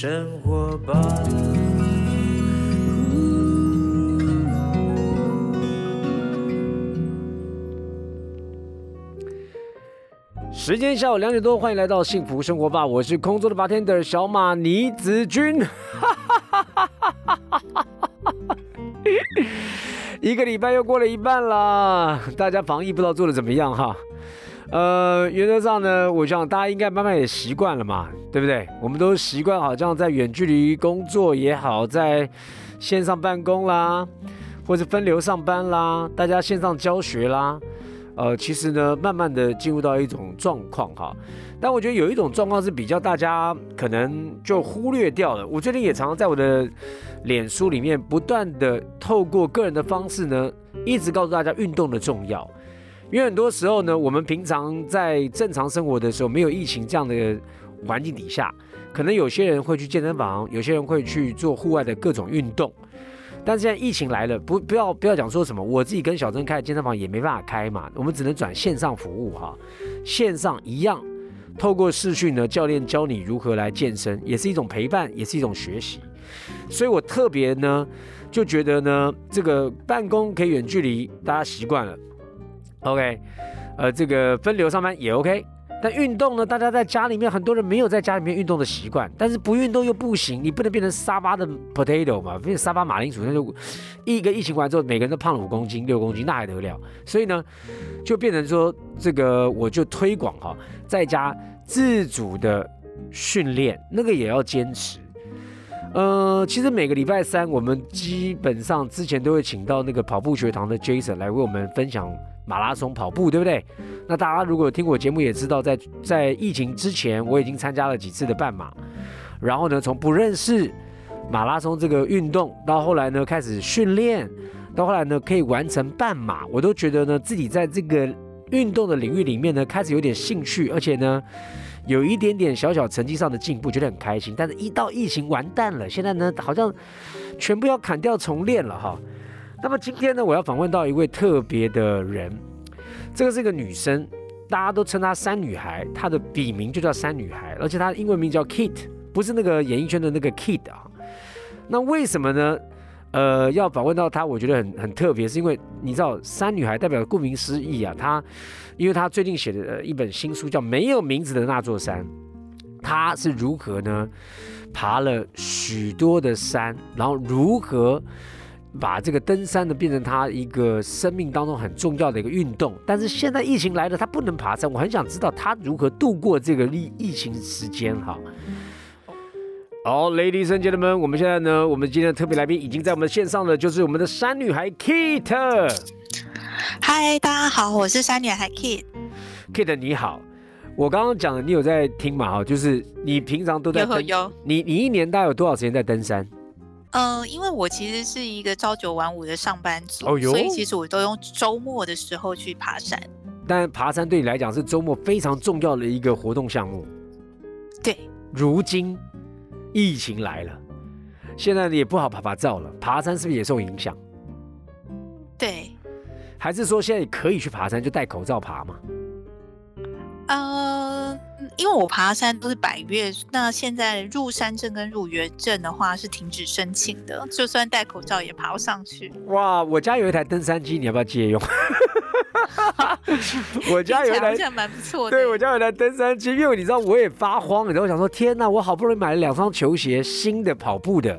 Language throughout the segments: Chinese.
生活吧。时间下午两点多，欢迎来到幸福生活吧，我是空中的 bartender 小马倪子君。一个礼拜又过了一半啦，大家防疫不知道做的怎么样哈？呃，原则上呢，我想大家应该慢慢也习惯了嘛，对不对？我们都习惯好像在远距离工作也好，在线上办公啦，或者分流上班啦，大家线上教学啦。呃，其实呢，慢慢的进入到一种状况哈，但我觉得有一种状况是比较大家可能就忽略掉了。我最近也常常在我的脸书里面不断的透过个人的方式呢，一直告诉大家运动的重要。因为很多时候呢，我们平常在正常生活的时候，没有疫情这样的环境底下，可能有些人会去健身房，有些人会去做户外的各种运动。但现在疫情来了，不不要不要讲说什么，我自己跟小珍开健身房也没办法开嘛，我们只能转线上服务哈，线上一样，透过视讯呢，教练教你如何来健身，也是一种陪伴，也是一种学习。所以我特别呢，就觉得呢，这个办公可以远距离，大家习惯了，OK，呃，这个分流上班也 OK。但运动呢？大家在家里面，很多人没有在家里面运动的习惯，但是不运动又不行，你不能变成沙巴的 potato 嘛，变成沙巴马铃薯，那就一个疫情完之后，每个人都胖了五公斤、六公斤，那还得了？所以呢，就变成说，这个我就推广哈，在家自主的训练，那个也要坚持。呃，其实每个礼拜三，我们基本上之前都会请到那个跑步学堂的 Jason 来为我们分享。马拉松跑步，对不对？那大家如果听我节目也知道，在在疫情之前，我已经参加了几次的半马。然后呢，从不认识马拉松这个运动，到后来呢开始训练，到后来呢可以完成半马，我都觉得呢自己在这个运动的领域里面呢开始有点兴趣，而且呢有一点点小小成绩上的进步，觉得很开心。但是，一到疫情完蛋了，现在呢好像全部要砍掉重练了哈。那么今天呢，我要访问到一位特别的人，这个是一个女生，大家都称她“山女孩”，她的笔名就叫“山女孩”，而且她的英文名叫 Kit，不是那个演艺圈的那个 Kid 啊。那为什么呢？呃，要访问到她，我觉得很很特别，是因为你知道“山女孩”代表顾名思义啊，她因为她最近写的一本新书叫《没有名字的那座山》，她是如何呢？爬了许多的山，然后如何？把这个登山呢变成他一个生命当中很重要的一个运动，但是现在疫情来了，他不能爬山。我很想知道他如何度过这个疫疫情时间哈。好，Ladies and gentlemen，我们现在呢，我们今天的特别来宾已经在我们线上了，就是我们的山女孩 Kit。嗨，大家好，我是山女孩 Kit。Kit 你好，我刚刚讲的你有在听吗？哈，就是你平常都在登，你你一年大概有多少时间在登山？嗯，因为我其实是一个朝九晚五的上班族，所以其实我都用周末的时候去爬山。但爬山对你来讲是周末非常重要的一个活动项目。对，如今疫情来了，现在也不好爬爬照了，爬山是不是也受影响？对，还是说现在可以去爬山，就戴口罩爬吗？呃，因为我爬山都是百越，那现在入山证跟入园证的话是停止申请的，就算戴口罩也爬不上去。哇，我家有一台登山机，你要不要借用？我家有一台蛮不错的。对，我家有一台登山机，因为你知道我也发慌，你知道我想说，天哪，我好不容易买了两双球鞋，新的跑步的，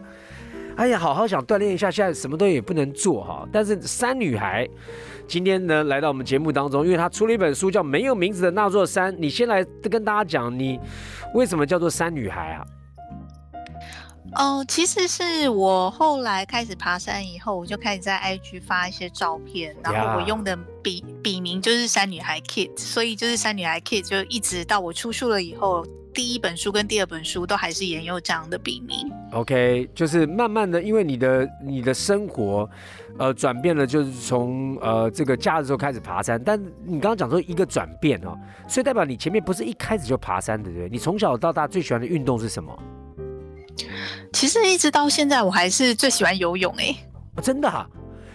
哎呀，好好想锻炼一下，现在什么东西也不能做哈。但是山女孩。今天呢，来到我们节目当中，因为她出了一本书，叫《没有名字的那座山》。你先来跟大家讲，你为什么叫做山女孩啊？哦，其实是我后来开始爬山以后，我就开始在 IG 发一些照片，然后我用的笔笔名就是山女孩 Kit，所以就是山女孩 Kit，就一直到我出书了以后。第一本书跟第二本书都还是沿用这样的笔名。OK，就是慢慢的，因为你的你的生活，呃，转变了，就是从呃这个假日时候开始爬山。但你刚刚讲说一个转变哦，所以代表你前面不是一开始就爬山的，对不对？你从小到大最喜欢的运动是什么？其实一直到现在，我还是最喜欢游泳哎。真的哈，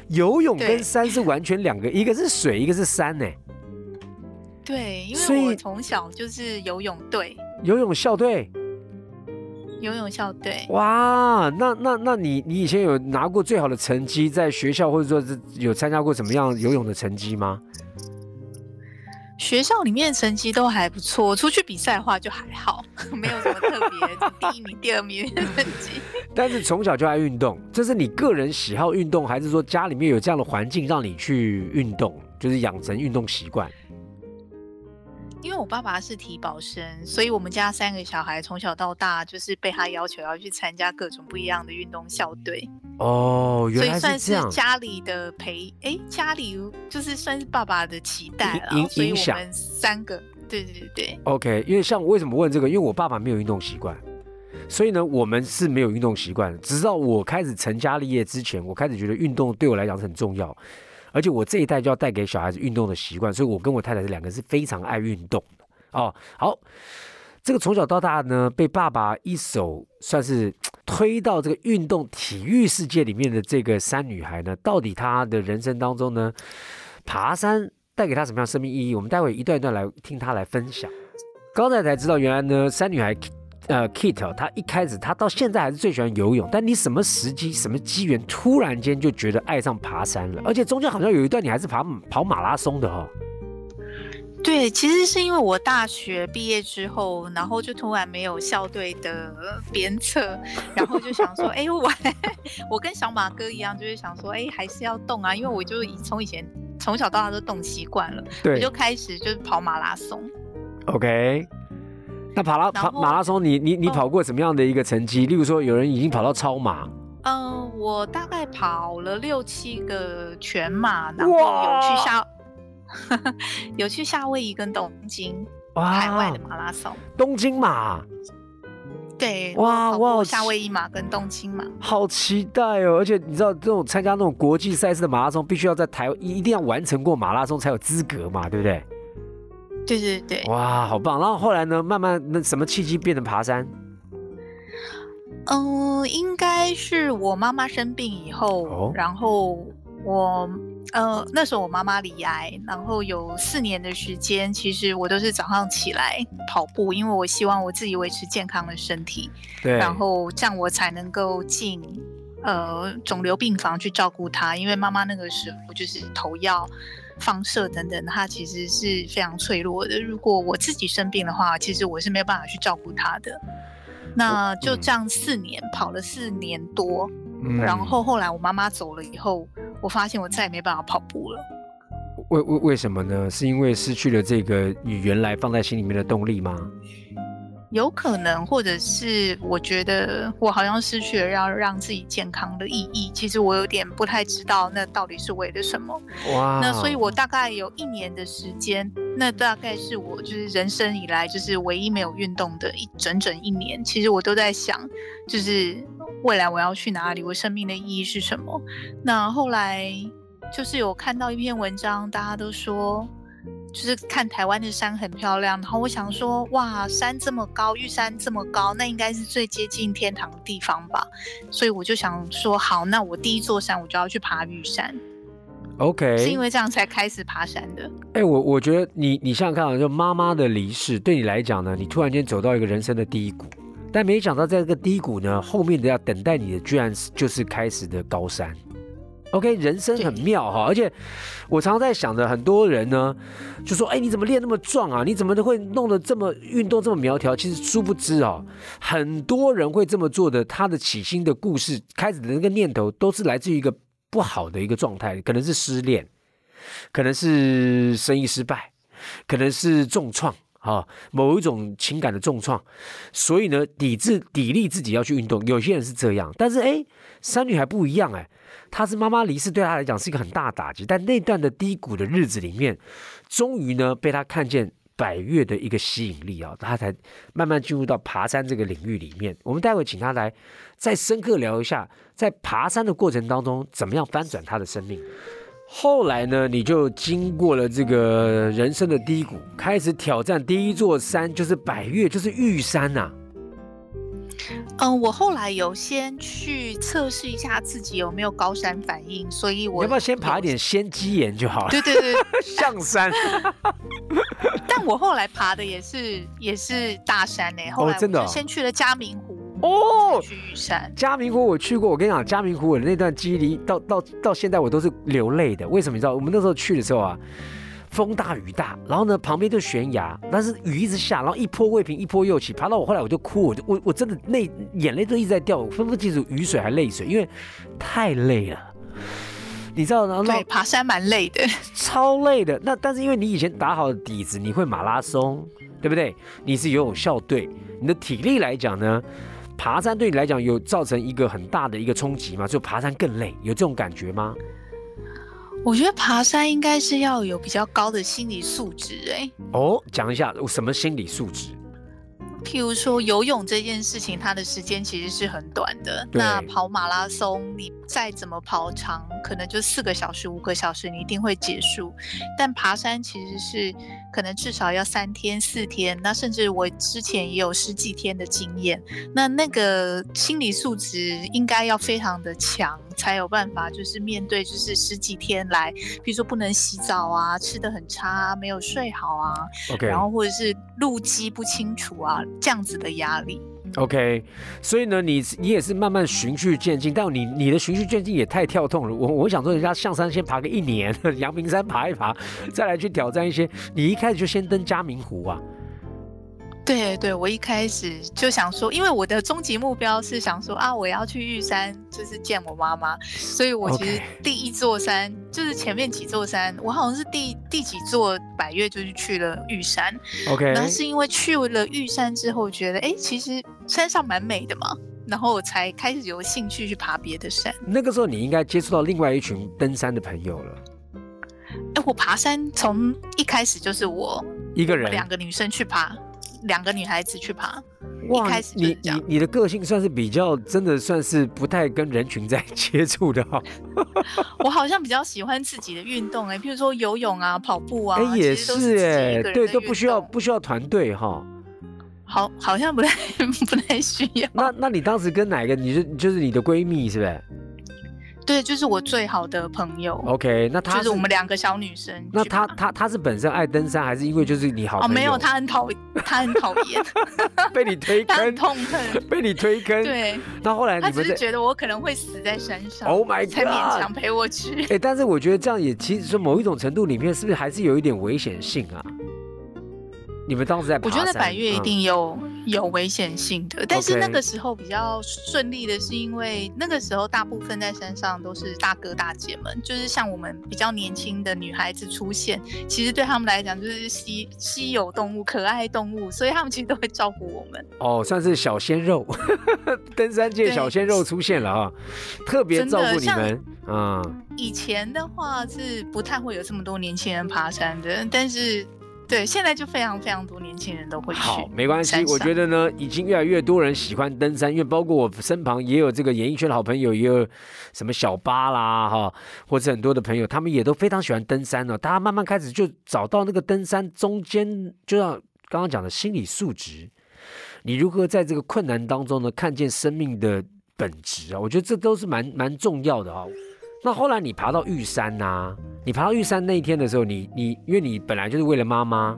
游泳跟山是完全两个，一个是水，一个是山呢。对，因为我从小就是游泳队。游泳校队，游泳校队。哇，那那那你你以前有拿过最好的成绩，在学校或者说是有参加过怎么样游泳的成绩吗？学校里面成绩都还不错，出去比赛的话就还好，没有什么特别第一名、第二名的成绩。但是从小就爱运动，这是你个人喜好运动，还是说家里面有这样的环境让你去运动，就是养成运动习惯？因为我爸爸是体保生，所以我们家三个小孩从小到大就是被他要求要去参加各种不一样的运动校队。哦，原来所以算是。家里的陪，哎，家里就是算是爸爸的期待影了。所以我们三个，对对对，OK，因为像我为什么问这个？因为我爸爸没有运动习惯，所以呢，我们是没有运动习惯的。直到我开始成家立业之前，我开始觉得运动对我来讲是很重要，而且我这一代就要带给小孩子运动的习惯，所以我跟我太太这两个是非常爱运动的哦。好，这个从小到大呢，被爸爸一手算是推到这个运动体育世界里面的这个山女孩呢，到底她的人生当中呢，爬山带给她什么样生命意义？我们待会一段一段来听她来分享。刚才才知道，原来呢，山女孩呃 Kit 他一开始他到现在还是最喜欢游泳，但你什么时机、什么机缘，突然间就觉得爱上爬山了，而且中间好像有一段你还是爬跑马拉松的哦。对，其实是因为我大学毕业之后，然后就突然没有校队的鞭策，然后就想说，哎，我我跟小马哥一样，就是想说，哎，还是要动啊，因为我就以从以前从小到大都动习惯了，我就开始就是跑马拉松。，OK。那跑拉跑马拉松你，你你哦跑过什么样的一个成绩？例如说，有人已经跑到超马，嗯，我大概跑了六七个全马，然后有去夏 有去夏威夷跟东京哇海外的马拉松。东京马，对，哇哇夏威夷马跟东京马。好期待哦！而且你知道，这种参加那种国际赛事的马拉松，必须要在台一一定要完成过马拉松才有资格嘛，对不对？对对对，哇，好棒！然后后来呢，慢慢那什么契机变成爬山？嗯，应该是我妈妈生病以后，哦然后我呃那时候我妈妈罹癌，然后有四年的时间，其实我都是早上起来跑步，因为我希望我自己维持健康的身体，对，然后这样我才能够进呃肿瘤病房去照顾她，因为妈妈那个时候就是投药。放射等等，它其实是非常脆弱的。如果我自己生病的话，其实我是没有办法去照顾他的。那就这样四年、跑了四年多，嗯然后后来我妈妈走了以后，我发现我再也没办法跑步了。为为为什么呢？是因为失去了这个你原来放在心里面的动力吗？有可能，或者是我觉得我好像失去了要让自己健康的意义。其实我有点不太知道那到底是为了什么。哇，那所以，我大概有一年的时间，那大概是我就是人生以来就是唯一没有运动的一整整一年。其实我都在想，就是未来我要去哪里，我生命的意义是什么。那后来就是有看到一篇文章，大家都说。就是看台湾的山很漂亮，然后我想说，哇，山这么高，玉山这么高，那应该是最接近天堂的地方吧。所以我就想说，好，那我第一座山我就要去爬玉山。OK，是因为这样才开始爬山的。哎、我我觉得你你想想看啊，就妈妈的离世对你来讲呢，你突然间走到一个人生的低谷，但没想到在这个低谷呢，后面的要等待你的居然是就是开始的高山。OK，人生很妙哈，而且我常常在想着，很多人呢就说：“哎，你怎么练那么壮啊？你怎么会弄得这么运动这么苗条？”其实殊不知哦，很多人会这么做的，他的起心的故事开始的那个念头，都是来自于一个不好的一个状态，可能是失恋，可能是生意失败，可能是重创。啊，某一种情感的重创，所以呢，抵制、砥砺自己要去运动。有些人是这样，但是哎，山女孩不一样哎，她是妈妈离世，对她来讲是一个很大的打击。但那段的低谷的日子里面，终于呢被她看见百越的一个吸引力啊，她才慢慢进入到爬山这个领域里面。我们待会请她来再深刻聊一下，在爬山的过程当中，怎么样翻转她的生命。后来呢，你就经过了这个人生的低谷，开始挑战第一座山，就是百越，就是玉山呐、嗯，我后来有先去测试一下自己有没有高山反应，所以我要不要先爬一点仙鸡岩就好了？对对对，象 山。但我后来爬的也是也是大山呢、后来就先去了嘉明湖，哦，去玉山。嘉明湖我去过，我跟你讲，嘉明湖我的那段记忆里，到到到现在我都是流泪的。为什么？你知道，我们那时候去的时候啊，风大雨大，然后呢旁边就悬崖，但是雨一直下，然后一波未平一波又起，爬到我后来我就哭，我就我我真的泪眼泪都一直在掉，我分不清楚雨水还泪水，因为太累了。你知道，然后对，爬山蛮累的，超累的。那但是因为你以前打好的底子，你会马拉松，对不对？你是游泳校队，你的体力来讲呢，爬山对你来讲有造成一个很大的一个冲击吗？就爬山更累，有这种感觉吗？我觉得爬山应该是要有比较高的心理素质，哎，哦，讲一下什么心理素质？譬如说游泳这件事情，它的时间其实是很短的。那跑马拉松，你再怎么跑长，可能就四个小时、五个小时，你一定会结束。但爬山其实是可能至少要三天、四天，那甚至我之前也有十几天的经验。那那个心理素质应该要非常的强，才有办法就是面对就是十几天来，比如说不能洗澡啊，吃的很差啊，没有睡好啊然后或者是路基不清楚啊，这样子的压力。OK，所以呢，你你也是慢慢循序渐进，但你你的循序渐进也太跳痛了。我我想说，人家象山先爬个一年，阳明山爬一爬，再来去挑战一些，你一开始就先登嘉明湖啊。对对，我一开始就想说，因为我的终极目标是想说啊，我要去玉山，就是见我妈妈，所以我其实第一座山就是前面几座山，我好像是第第几座百越就是去了玉山，OK，然后是因为去了玉山之后，觉得哎，其实山上蛮美的嘛，然后我才开始有兴趣去爬别的山。那个时候你应该接触到另外一群登山的朋友了，哎，我爬山从一开始就是我一个人。两个女生去爬，两个女孩子去爬。一开始你你你的个性算是比较真的算是不太跟人群在 接触的哈、我好像比较喜欢自己的运动哎、譬如说游泳啊、跑步啊，哎、也是哎、对，都不需要不需要团队哈、好，好像不太 不太需要。那那你当时跟哪个？你是就是你的闺蜜是不是对，就是我最好的朋友，？OK，那她就是我们两个小女生。那她她她是本身爱登山，还是因为就是你好哦，朋友？没有，她很讨她很讨厌，被你推坑，痛恨。被你推坑。对，那后来她你们在只是觉得我可能会死在山上 Oh my God 才勉强陪我去。哎、但是我觉得这样也其实说某一种程度里面，是不是还是有一点危险性啊？你们当时在爬我山，觉得百越一嗯定有、有危险性的，但是那个时候比较顺利的是，因为那个时候大部分在山上都是大哥大姐们，就是像我们比较年轻的女孩子出现，其实对他们来讲就是稀稀有动物、可爱动物，所以他们其实都会照顾我们。哦，算是小鲜肉，登山界小鲜肉出现了啊，特别照顾你像们，嗯。以前的话是不太会有这么多年轻人爬山的，但是对现在就非常非常多年轻人都会去。好，没关系，我上觉得呢，已经越来越多人喜欢登山，因为包括我身旁也有这个演艺圈的好朋友，也有什么小巴啦哈，或者很多的朋友，他们也都非常喜欢登山哦。大家慢慢开始就找到那个登山中间，就像刚刚讲的心理素质，你如何在这个困难当中呢，看见生命的本质啊？我觉得这都是蛮蛮重要的啊、那后来你爬到玉山呐、你爬到玉山那一天的时候，你你因为你本来就是为了妈妈，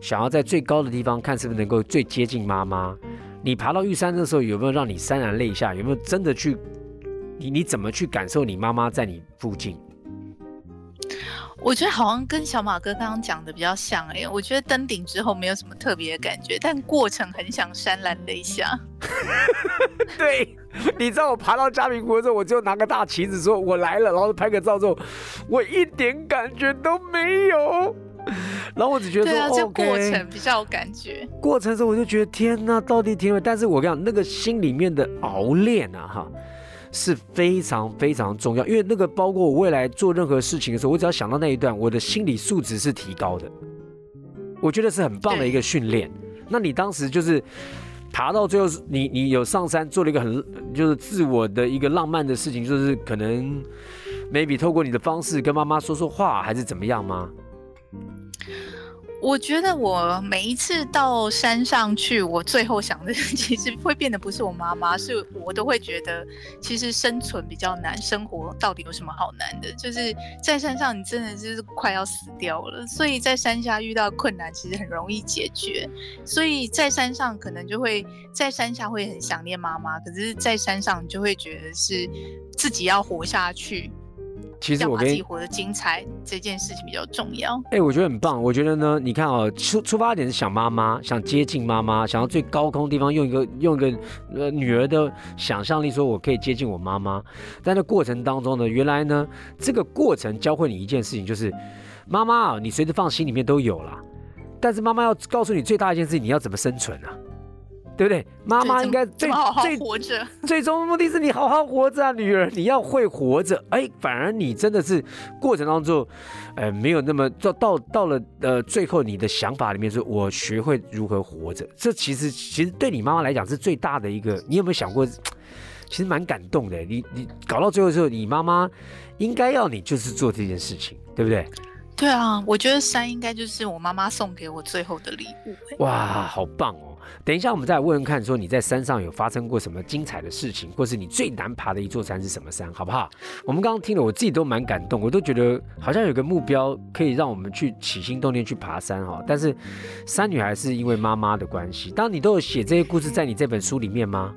想要在最高的地方看是不是能够最接近妈妈。你爬到玉山的时候，有没有让你潸然泪下？有没有真的去？你你怎么去感受你妈妈在你附近？我觉得好像跟小马哥刚刚讲的比较像哎、我觉得登顶之后没有什么特别的感觉，但过程很想潸然泪下。对，你知道我爬到嘉明湖的时候，我就拿个大旗子说我来了，然后拍个照之后，我一点感觉都没有。然后我只觉得说、对啊，这过程比较有感觉。过程中我就觉得天呐，到底天了！但是我跟你讲，那个心里面的熬练啊，哈，是非常非常重要，因为那个包括我未来做任何事情的时候，我只要想到那一段，我的心理素质是提高的，我觉得是很棒的一个训练。那你当时就是爬到最后是，你你有上山做了一个很就是自我的一个浪漫的事情，就是可能 maybe 透过你的方式跟妈妈说说话，还是怎么样吗？我觉得我每一次到山上去，我最后想的 其实会变得不是我妈妈，是我都会觉得，其实生存比较难，生活到底有什么好难的？就是在山上，你真的就是快要死掉了，所以在山下遇到困难，其实很容易解决。所以在山上可能就会在山下会很想念妈妈，可是在山上你就会觉得是自己要活下去。其实我跟自己活得精彩这件事情比较重要。哎，我觉得很棒。我觉得呢，你看哦，出出发点是想妈妈，想接近妈妈，想要最高空地方用一个用一个呃女儿的想象力，说我可以接近我妈妈。在那过程当中呢，原来呢，这个过程教会你一件事情，就是妈妈啊，你随时放心里面都有了，但是妈妈要告诉你最大一件事情，你要怎么生存啊？对不对？妈妈应该最最活着，最终目的是你好好活着啊，女儿，你要会活着。哎，反而你真的是过程当中，呃，没有那么到到到了呃最后，你的想法里面是我学会如何活着。这其实其实对你妈妈来讲是最大的一个。你有没有想过，其实蛮感动的。你你搞到最后的时候，你妈妈应该要你就是做这件事情，对不对？对啊，我觉得山应该就是我妈妈送给我最后的礼物。哇，好棒哦！等一下，我们再来问问看，说你在山上有发生过什么精彩的事情，或是你最难爬的一座山是什么山，好不好？我们刚刚听了，我自己都蛮感动，我都觉得好像有个目标可以让我们去起心动念去爬山哈。但是山女孩是因为妈妈的关系，当你都有写这些故事在你这本书里面吗？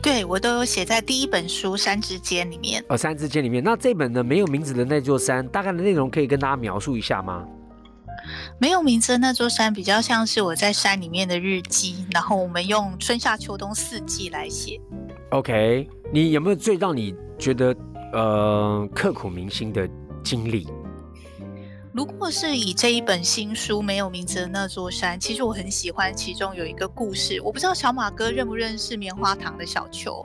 对，我都有写在第一本书《山之间》里面。哦，《山之间》里面，那这本呢没有名字的那座山，大概的内容可以跟大家描述一下吗？没有名字的那座山，比较像是我在山里面的日记，然后我们用春夏秋冬四季来写。OK，你有没有最让你觉得呃刻骨铭心的经历？如果是以这一本新书没有名字的那座山，其实我很喜欢其中有一个故事。我不知道小马哥认不认识棉花糖的小球？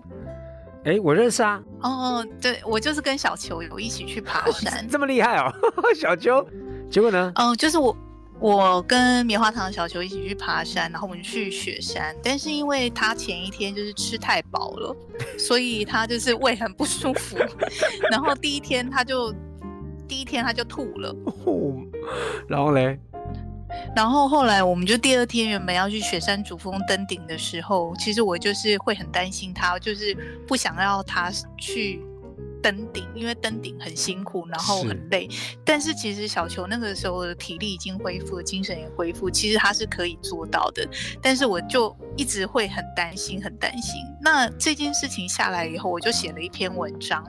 哎，我认识啊。哦，对，我就是跟小球有一起去爬山，这么厉害哦，小球。结果呢？哦，就是我，我跟棉花糖小球一起去爬山，然后我们去雪山。但是因为他前一天就是吃太饱了，所以他就是胃很不舒服。然后第一天他就，第一天他就吐了。然后嘞？然后后来我们就第二天原本要去雪山主峰登顶的时候，其实我就是会很担心他，就是不想要他去。登顶，因为登顶很辛苦，然后很累。但是其实小球那个时候的体力已经恢复，精神也恢复，其实他是可以做到的。但是我就一直会很担心，很担心。那这件事情下来以后，我就写了一篇文章。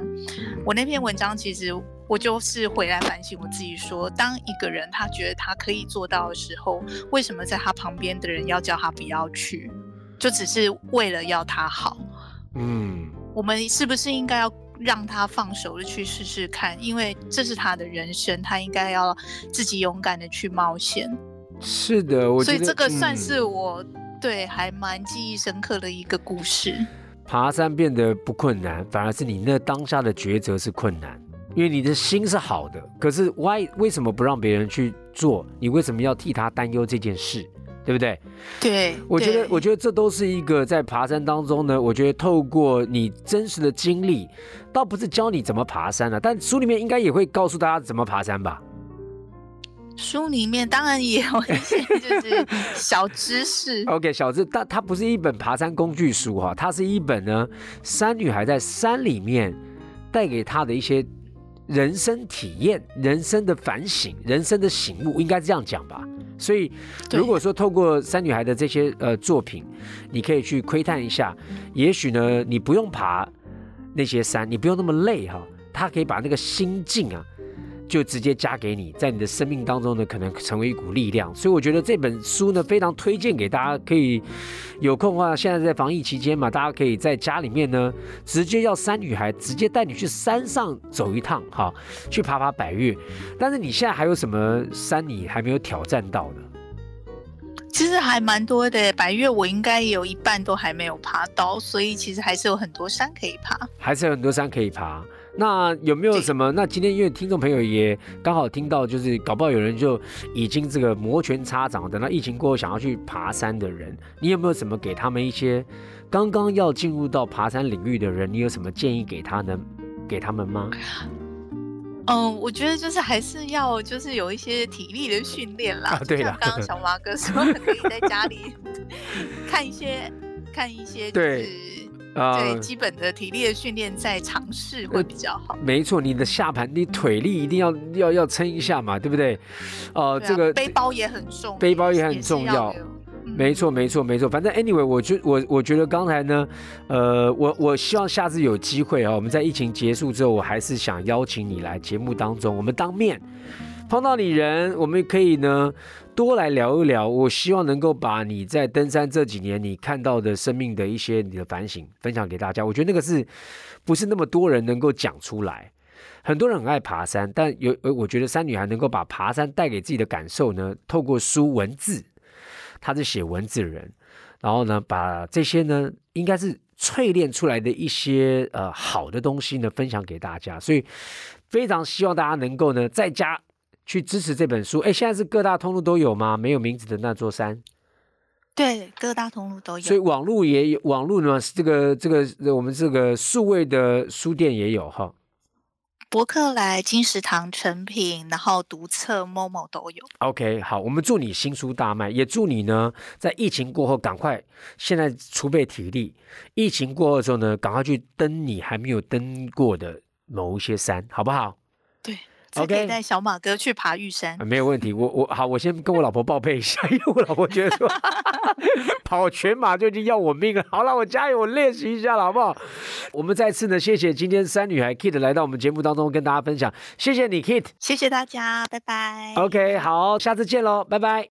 我那篇文章其实我就是回来反省我自己，说当一个人他觉得他可以做到的时候，为什么在他旁边的人要叫他不要去？就只是为了要他好？嗯，我们是不是应该要？让他放手的去试试看，因为这是他的人生，他应该要自己勇敢的去冒险。是的，我所以这个算是我对还蛮记忆深刻的一个故事。爬山变得不困难，反而是你那当下的抉择是困难，因为你的心是好的，可是 why 为什么不让别人去做？你为什么要替他担忧这件事？对不对？对，我觉得，我觉得这都是一个在爬山当中呢。我觉得透过你真实的经历，倒不是教你怎么爬山了，但书里面应该也会告诉大家怎么爬山吧。书里面当然也有一些就是小知识。OK，小知，但它不是一本爬山工具书哈，它是一本呢山女孩在山里面带给她的一些人生体验、人生的反省、人生的醒悟，应该这样讲吧。所以，如果说透过三女孩的这些呃作品，你可以去窥探一下，也许呢，你不用爬那些山，你不用那么累哈，他可以把那个心境啊。就直接加给你，在你的生命当中呢，可能成为一股力量。所以我觉得这本书呢，非常推荐给大家，可以有空的话，现在在防疫期间嘛，大家可以在家里面呢，直接要山女孩直接带你去山上走一趟，哈，去爬爬百越。但是你现在还有什么山你还没有挑战到的？其实还蛮多的，百越我应该有一半都还没有爬到，所以其实还是有很多山可以爬，还是有很多山可以爬。那有没有什么？那今天因为听众朋友也刚好听到，就是搞不好有人就已经这个摩拳擦掌，等到疫情过后想要去爬山的人，你有没有什么给他们一些刚刚要进入到爬山领域的人，你有什么建议给他呢？给他们吗？嗯，我觉得就是还是要就是有一些体力的训练啦。啊对啦就像刚刚小马哥说，可以在家里看一些看一些，对啊对基本的体力的训练，再尝试会比较好。没错，你的下盘你腿力一定要要要撑一下嘛，对不对？呃，对啊这个背包也很重，背包也很重要没错，没错，没错。反正 anyway，我觉我我觉得刚才呢，呃，我我希望下次有机会啊，我们在疫情结束之后，我还是想邀请你来节目当中，我们当面碰到你人，我们可以呢多来聊一聊。我希望能够把你在登山这几年你看到的生命的一些你的反省分享给大家。我觉得那个是不是那么多人能够讲出来？很多人很爱爬山，但有呃，我觉得山女孩能够把爬山带给自己的感受呢，透过书文字。他是写文字的人，然后呢，把这些呢，应该是淬炼出来的一些呃好的东西呢，分享给大家。所以非常希望大家能够呢，在家去支持这本书。哎，现在是各大通路都有吗？没有名字的那座山，对，各大通路都有所以。网络也有，网络呢，这个这个我们这个数位的书店也有哈。博客来、金石堂成品，然后独册、Momo 都有。OK，好，我们祝你新书大卖，也祝你呢在疫情过后赶快现在储备体力，疫情过后之后呢，赶快去登你还没有登过的某一些山，好不好？对，这可以带小马哥去爬玉山啊。没有问题，我我好，我先跟我老婆报备一下，因为我老婆觉得说 跑全马就已经要我命了。好了，我加油，我练习一下了，好不好？我们再次呢，谢谢今天三女孩 Kit 来到我们节目当中跟大家分享，谢谢你 Kit。谢谢大家，拜拜。OK，好，下次见喽，拜拜。